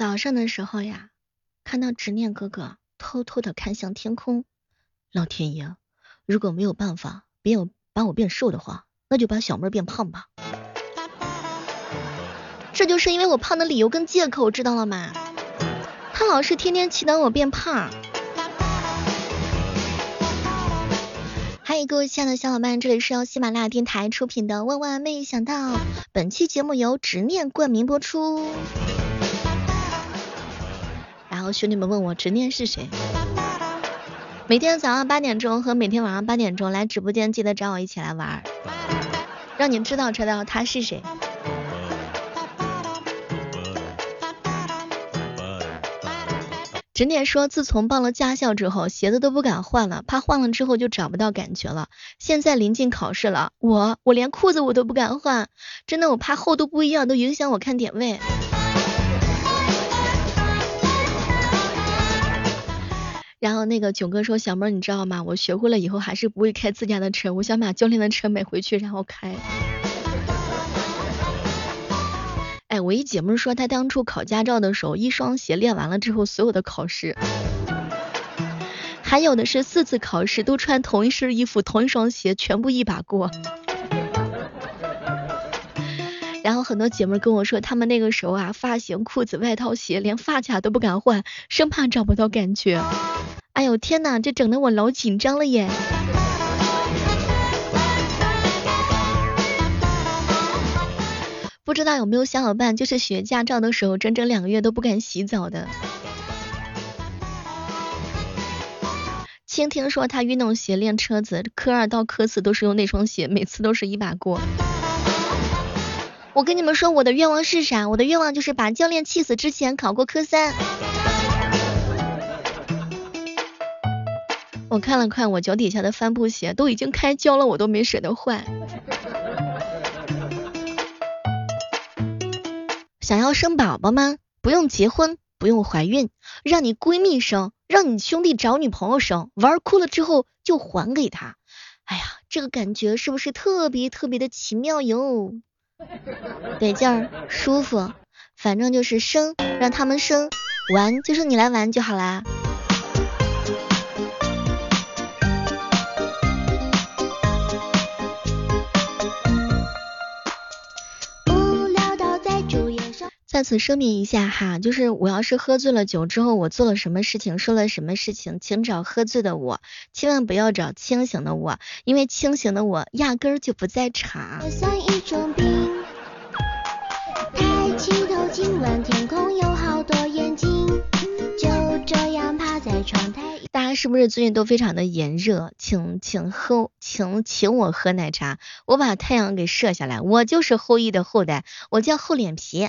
早上的时候呀，看到执念哥哥偷偷的看向天空，老天爷，如果没有办法别有把我变瘦的话，那就把小妹变胖吧。这就是因为我胖的理由跟借口，知道了吗？他老是天天祈祷我变胖。嗨，各位亲爱的小伙伴，这里是由喜马拉雅电台出品的《万万没想到》，本期节目由执念冠名播出。兄弟们问我执念是谁？每天早上八点钟和每天晚上八点钟来直播间，记得找我一起来玩，让你知道知道他是谁。执念说，自从报了驾校之后，鞋子都不敢换了，怕换了之后就找不到感觉了。现在临近考试了，我我连裤子我都不敢换，真的我怕厚度不一样都影响我看点位。然后那个囧哥说：“小妹儿，你知道吗？我学会了以后还是不会开自家的车，我想把教练的车买回去然后开。”哎，我一姐妹说她当初考驾照的时候，一双鞋练完了之后，所有的考试，还有的是四次考试都穿同一身衣服，同一双鞋，全部一把过。很多姐妹跟我说，她们那个时候啊，发型、裤子、外套、鞋，连发卡都不敢换，生怕找不到感觉。哎呦天呐，这整的我老紧张了耶！不知道有没有小伙伴，就是学驾照的时候，整整两个月都不敢洗澡的。倾听说他运动鞋练车子，科二到科四都是用那双鞋，每次都是一把过。我跟你们说，我的愿望是啥？我的愿望就是把教练气死之前考过科三。我看了看我脚底下的帆布鞋，都已经开胶了，我都没舍得换。想要生宝宝吗？不用结婚，不用怀孕，让你闺蜜生，让你兄弟找女朋友生，玩哭了之后就还给他。哎呀，这个感觉是不是特别特别的奇妙哟？得劲儿，舒服，反正就是生，让他们生，玩就是你来玩就好啦。在此声明一下哈，就是我要是喝醉了酒之后，我做了什么事情，说了什么事情，请找喝醉的我，千万不要找清醒的我，因为清醒的我压根儿就不在场。天空有好多眼睛，就这样趴在窗台。大家是不是最近都非常的炎热？请请喝，请请我喝奶茶，我把太阳给射下来，我就是后羿的后代，我叫厚脸皮。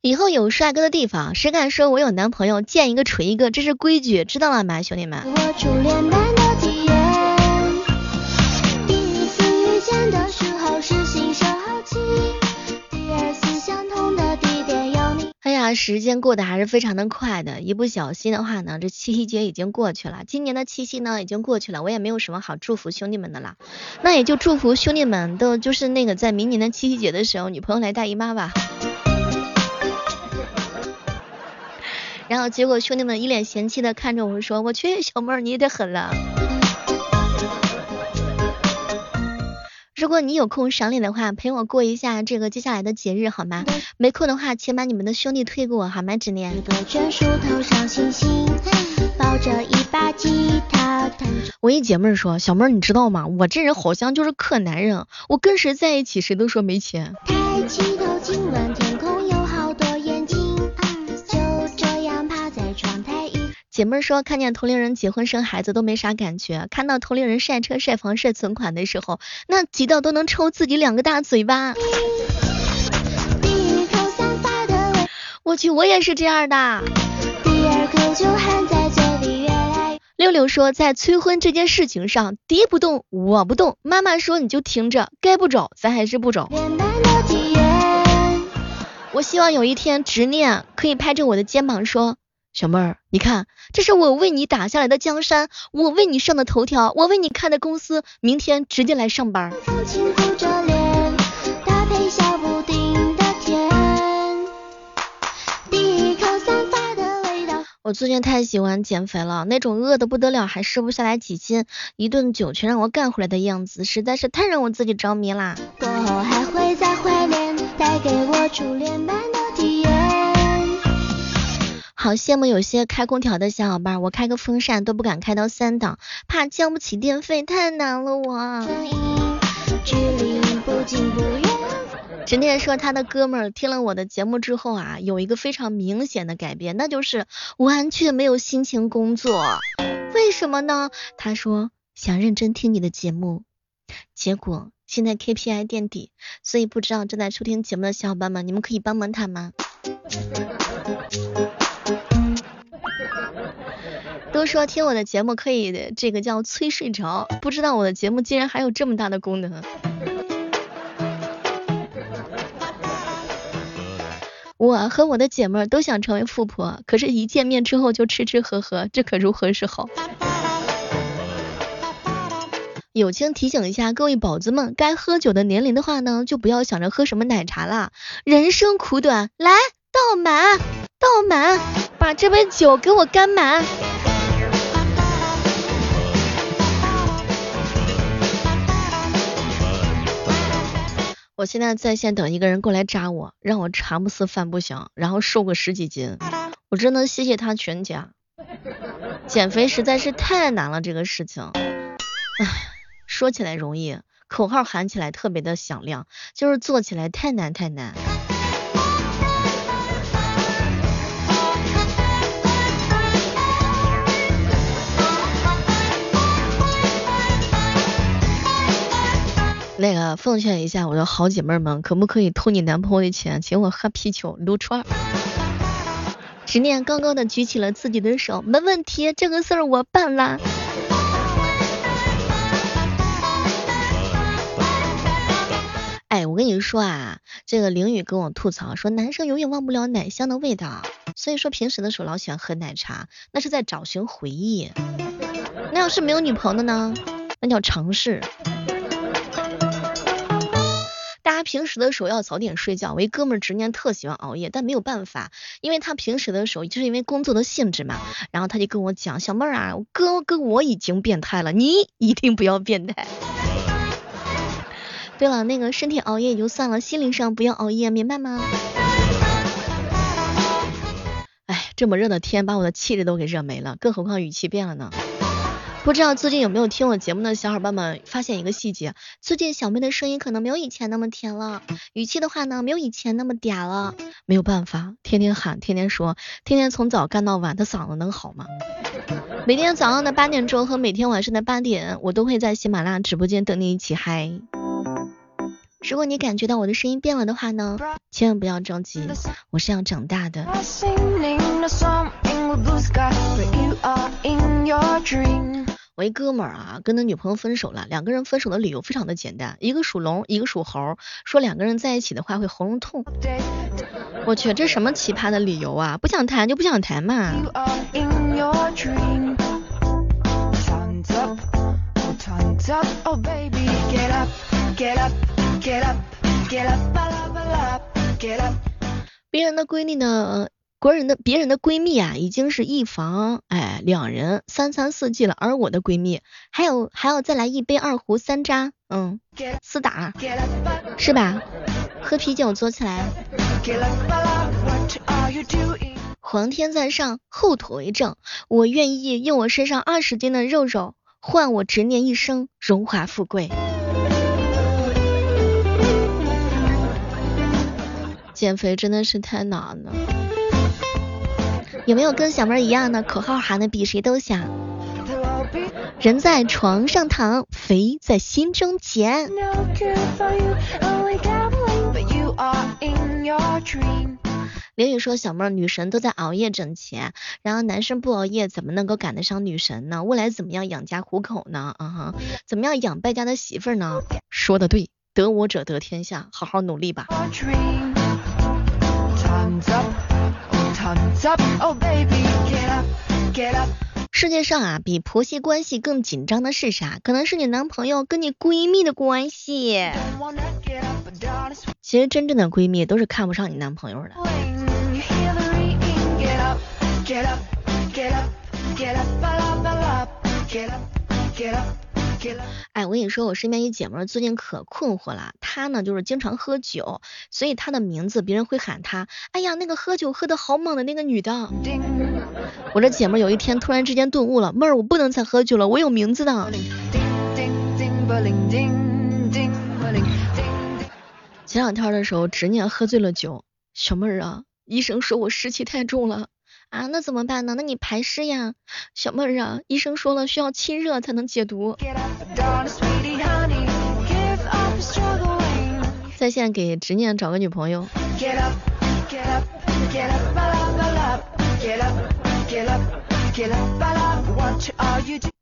以后有帅哥的地方，谁敢说我有男朋友，见一个锤一个，这是规矩，知道了吗，兄弟们？时间过得还是非常的快的，一不小心的话呢，这七夕节已经过去了。今年的七夕呢已经过去了，我也没有什么好祝福兄弟们的了，那也就祝福兄弟们都就是那个在明年的七夕节的时候，女朋友来大姨妈吧。然后结果兄弟们一脸嫌弃的看着我说：“我去，小妹儿你也太狠了。”如果你有空赏脸的话，陪我过一下这个接下来的节日好吗？没空的话，请把你们的兄弟推给我好吗？执念。我一姐妹儿说：“小妹儿你知道吗？我这人好像就是克男人，我跟谁在一起谁都说没钱。”抬起头，姐妹说，看见同龄人结婚生孩子都没啥感觉，看到同龄人晒车晒房晒存款的时候，那急到都能抽自己两个大嘴巴。我去，我也是这样的。六六说，在催婚这件事情上，爹不动我不动，妈妈说你就听着，该不找咱还是不找。我希望有一天执念可以拍着我的肩膀说。小妹儿，你看，这是我为你打下来的江山，我为你上的头条，我为你开的公司，明天直接来上班。我最近太喜欢减肥了，那种饿的不得了还瘦不下来几斤，一顿酒全让我干回来的样子，实在是太让我自己着迷啦。过后还会再怀念，带给我初恋般的体验。好羡慕有些开空调的小伙伴，我开个风扇都不敢开到三档，怕交不起电费，太难了我。陈天说他的哥们儿听了我的节目之后啊，有一个非常明显的改变，那就是完全没有心情工作。为什么呢？他说想认真听你的节目，结果现在 KPI 垫底，所以不知道正在收听节目的小伙伴们，你们可以帮帮他吗？都说听我的节目可以这个叫催睡着，不知道我的节目竟然还有这么大的功能。我和我的姐妹都想成为富婆，可是一见面之后就吃吃喝喝，这可如何是好？友情提醒一下各位宝子们，该喝酒的年龄的话呢，就不要想着喝什么奶茶啦，人生苦短，来倒满，倒满，把这杯酒给我干满。我现在在线等一个人过来扎我，让我茶不思饭不想，然后瘦个十几斤。我真的谢谢他全家。减肥实在是太难了，这个事情，唉，说起来容易，口号喊起来特别的响亮，就是做起来太难太难。那个奉劝一下我的好姐妹们，可不可以偷你男朋友的钱，请我喝啤酒撸串？执念高高的举起了自己的手，没问题，这个事儿我办啦。哎，我跟你说啊，这个凌雨跟我吐槽说，男生永远忘不了奶香的味道，所以说平时的时候老喜欢喝奶茶，那是在找寻回忆。那要是没有女朋友的呢？那叫尝试。平时的时候要早点睡觉，我一哥们执念特喜欢熬夜，但没有办法，因为他平时的时候就是因为工作的性质嘛，然后他就跟我讲，小妹儿啊，哥哥我已经变态了，你 一定不要变态。对了，那个身体熬夜也就算了，心灵上不要熬夜，明白吗？哎，这么热的天把我的气质都给热没了，更何况语气变了呢？不知道最近有没有听我节目的小伙伴们发现一个细节，最近小妹的声音可能没有以前那么甜了，语气的话呢没有以前那么嗲了。没有办法，天天喊，天天说，天天从早干到晚，她嗓子能好吗？每天早上的八点钟和每天晚上的八点，我都会在喜马拉雅直播间等你一起嗨。如果你感觉到我的声音变了的话呢，千万不要着急，我是要长大的。我一哥们儿啊，跟他女朋友分手了，两个人分手的理由非常的简单，一个属龙，一个属猴，说两个人在一起的话会喉咙痛。我去，这什么奇葩的理由啊？不想谈就不想谈嘛。别人的闺蜜呢？国人的别人的闺蜜啊，已经是一房哎两人三餐四季了，而我的闺蜜还有还要再来一杯二胡三扎，嗯，四打是吧？喝啤酒坐起来。皇天在上，后土为证，我愿意用我身上二十斤的肉肉换我执念一生荣华富贵。减肥真的是太难了。有没有跟小妹一样的口号喊的比谁都响？人在床上躺，肥在心中减。刘宇说小妹女神都在熬夜挣钱，然后男生不熬夜怎么能够赶得上女神呢？未来怎么样养家糊口呢？啊哈，怎么样养败家的媳妇呢？说的对，得我者得天下，好好努力吧。世界上啊，比婆媳关系更紧张的是啥？可能是你男朋友跟你闺蜜的关系。其实真正的闺蜜都是看不上你男朋友的。哎，我跟你说，我身边一姐妹最近可困惑了。她呢，就是经常喝酒，所以她的名字别人会喊她，哎呀，那个喝酒喝的好猛的那个女的。我这姐妹有一天突然之间顿悟了，妹儿，我不能再喝酒了，我有名字的。前两天的时候，执念喝醉了酒，小妹儿啊，医生说我湿气太重了。啊，那怎么办呢？那你排湿呀，小妹儿啊，医生说了需要亲热才能解毒。在线给执念找个女朋友。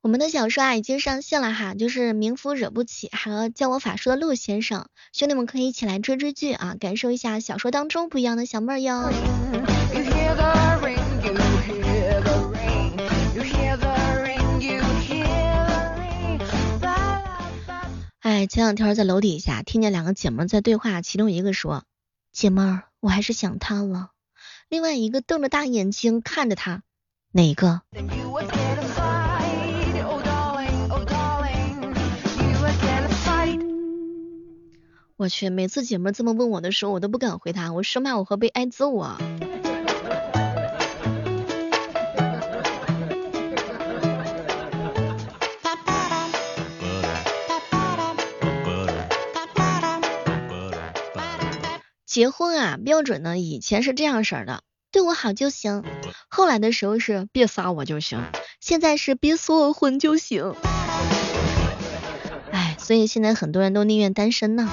我们的小说啊已经上线了哈，就是名夫惹不起，还有教我法术的陆先生，兄弟们可以一起来追追剧啊，感受一下小说当中不一样的小妹儿哟。哎，前两天在楼底下听见两个姐妹在对话，其中一个说：“姐们儿，我还是想他了。”另外一个瞪着大眼睛看着他，哪一个？我去，每次姐妹这么问我的时候，我都不敢回答，我生怕我会被挨揍啊。结婚啊，标准呢，以前是这样式的，对我好就行。后来的时候是别撒我就行，现在是别锁我婚就行。哎，所以现在很多人都宁愿单身呢。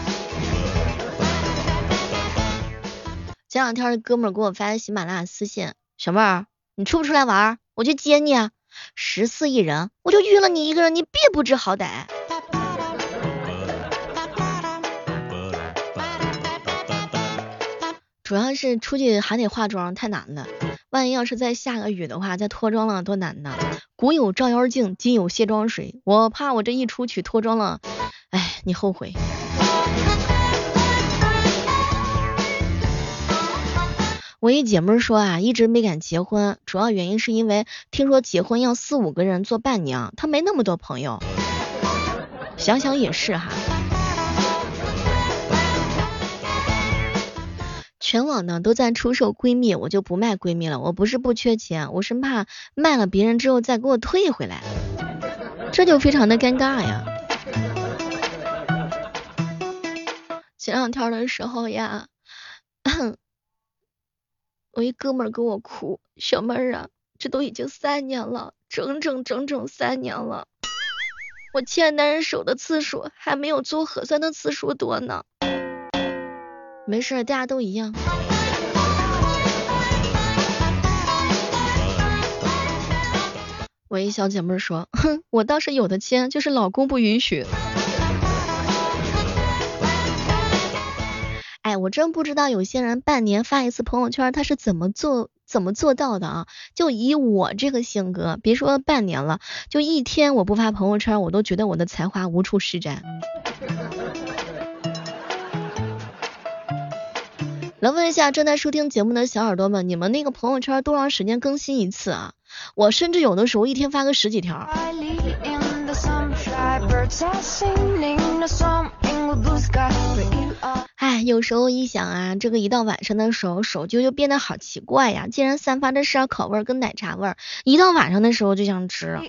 前两天哥们儿给我发喜马拉雅私信，小妹儿，你出不出来玩？我去接你。啊。十四亿人，我就约了你一个人，你别不知好歹。主要是出去还得化妆，太难了。万一要是再下个雨的话，再脱妆了多难呢？古有照妖镜，今有卸妆水，我怕我这一出去脱妆了，哎，你后悔。我一姐妹说啊，一直没敢结婚，主要原因是因为听说结婚要四五个人做伴娘，她没那么多朋友。想想也是哈。全网呢都在出售闺蜜，我就不卖闺蜜了。我不是不缺钱，我是怕卖了别人之后再给我退回来，这就非常的尴尬呀。前两天的时候呀，我一哥们儿给我哭，小妹儿啊，这都已经三年了，整整整整三年了，我牵男人手的次数还没有做核酸的次数多呢。没事，大家都一样。我一小姐妹说，哼，我倒是有的签，就是老公不允许。哎，我真不知道有些人半年发一次朋友圈，他是怎么做怎么做到的啊？就以我这个性格，别说半年了，就一天我不发朋友圈，我都觉得我的才华无处施展。来问一下正在收听节目的小耳朵们，你们那个朋友圈多长时间更新一次啊？我甚至有的时候一天发个十几条。哎，有时候一想啊，这个一到晚上的时候，手机就变得好奇怪呀，竟然散发着烧烤味跟奶茶味儿，一到晚上的时候就想吃。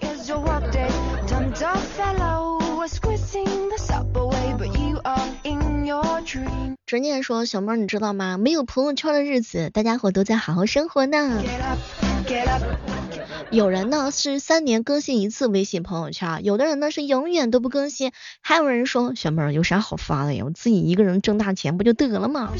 执念说：“小妹，你知道吗？没有朋友圈的日子，大家伙都在好好生活呢。有人呢是三年更新一次微信朋友圈，有的人呢是永远都不更新。还有人说，小妹有啥好发的呀？我自己一个人挣大钱不就得了吗？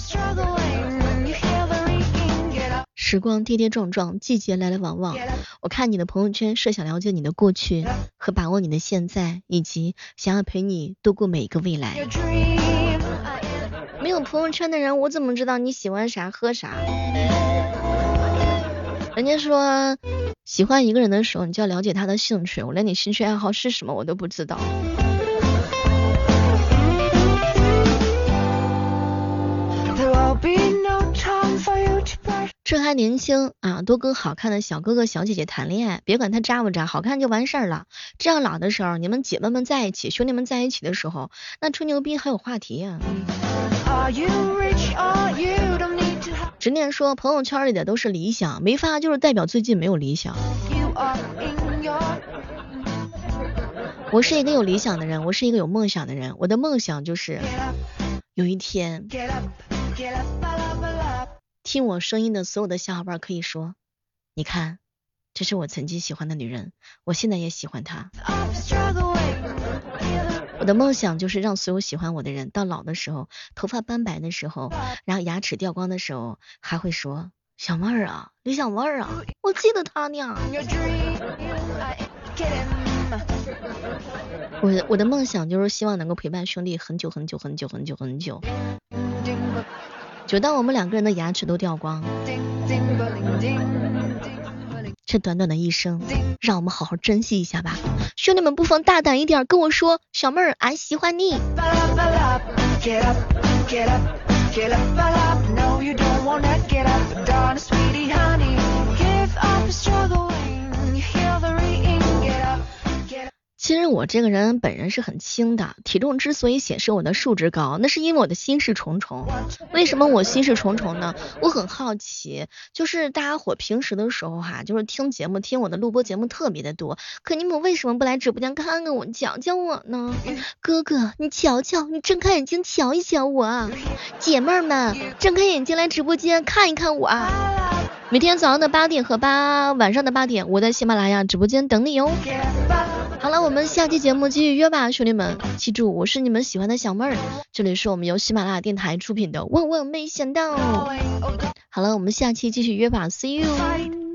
时光跌跌撞撞，季节来来往往。我看你的朋友圈，是想了解你的过去和把握你的现在，以及想要陪你度过每一个未来。”没有朋友圈的人，我怎么知道你喜欢啥喝啥？人家说喜欢一个人的时候，你就要了解他的兴趣。我连你兴趣爱好是什么我都不知道。趁还年轻啊，多跟好看的小哥哥小姐姐谈恋爱，别管他渣不渣，好看就完事儿了。这样老的时候，你们姐妹们在一起，兄弟们在一起的时候，那吹牛逼还有话题呀。执念说，朋友圈里的都是理想，没发就是代表最近没有理想。我是一个有理想的人，我是一个有梦想的人，我的梦想就是有一天。听我声音的所有的小伙伴可以说，你看，这是我曾经喜欢的女人，我现在也喜欢她。我的梦想就是让所有喜欢我的人，到老的时候，头发斑白的时候，然后牙齿掉光的时候，还会说小妹儿啊，李小妹儿啊，我记得她呢。我我的梦想就是希望能够陪伴兄弟很久很久很久很久很久。就当我们两个人的牙齿都掉光，这短短的一生，让我们好好珍惜一下吧。兄弟们不妨大胆一点跟我说，小妹儿俺喜欢你。其实我这个人本人是很轻的，体重之所以显示我的数值高，那是因为我的心事重重。为什么我心事重重呢？我很好奇，就是大家伙平时的时候哈，就是听节目，听我的录播节目特别的多，可你们为什么不来直播间看看我，讲讲我呢？哥哥，你瞧瞧，你睁开眼睛瞧一瞧我。姐妹们，睁开眼睛来直播间看一看我啊。每天早上的八点和八晚上的八点，我在喜马拉雅直播间等你哟。好了，我们下期节目继续约吧，兄弟们，记住我是你们喜欢的小妹儿，这里是我们由喜马拉雅电台出品的万万没想到。好了，我们下期继续约吧，See you。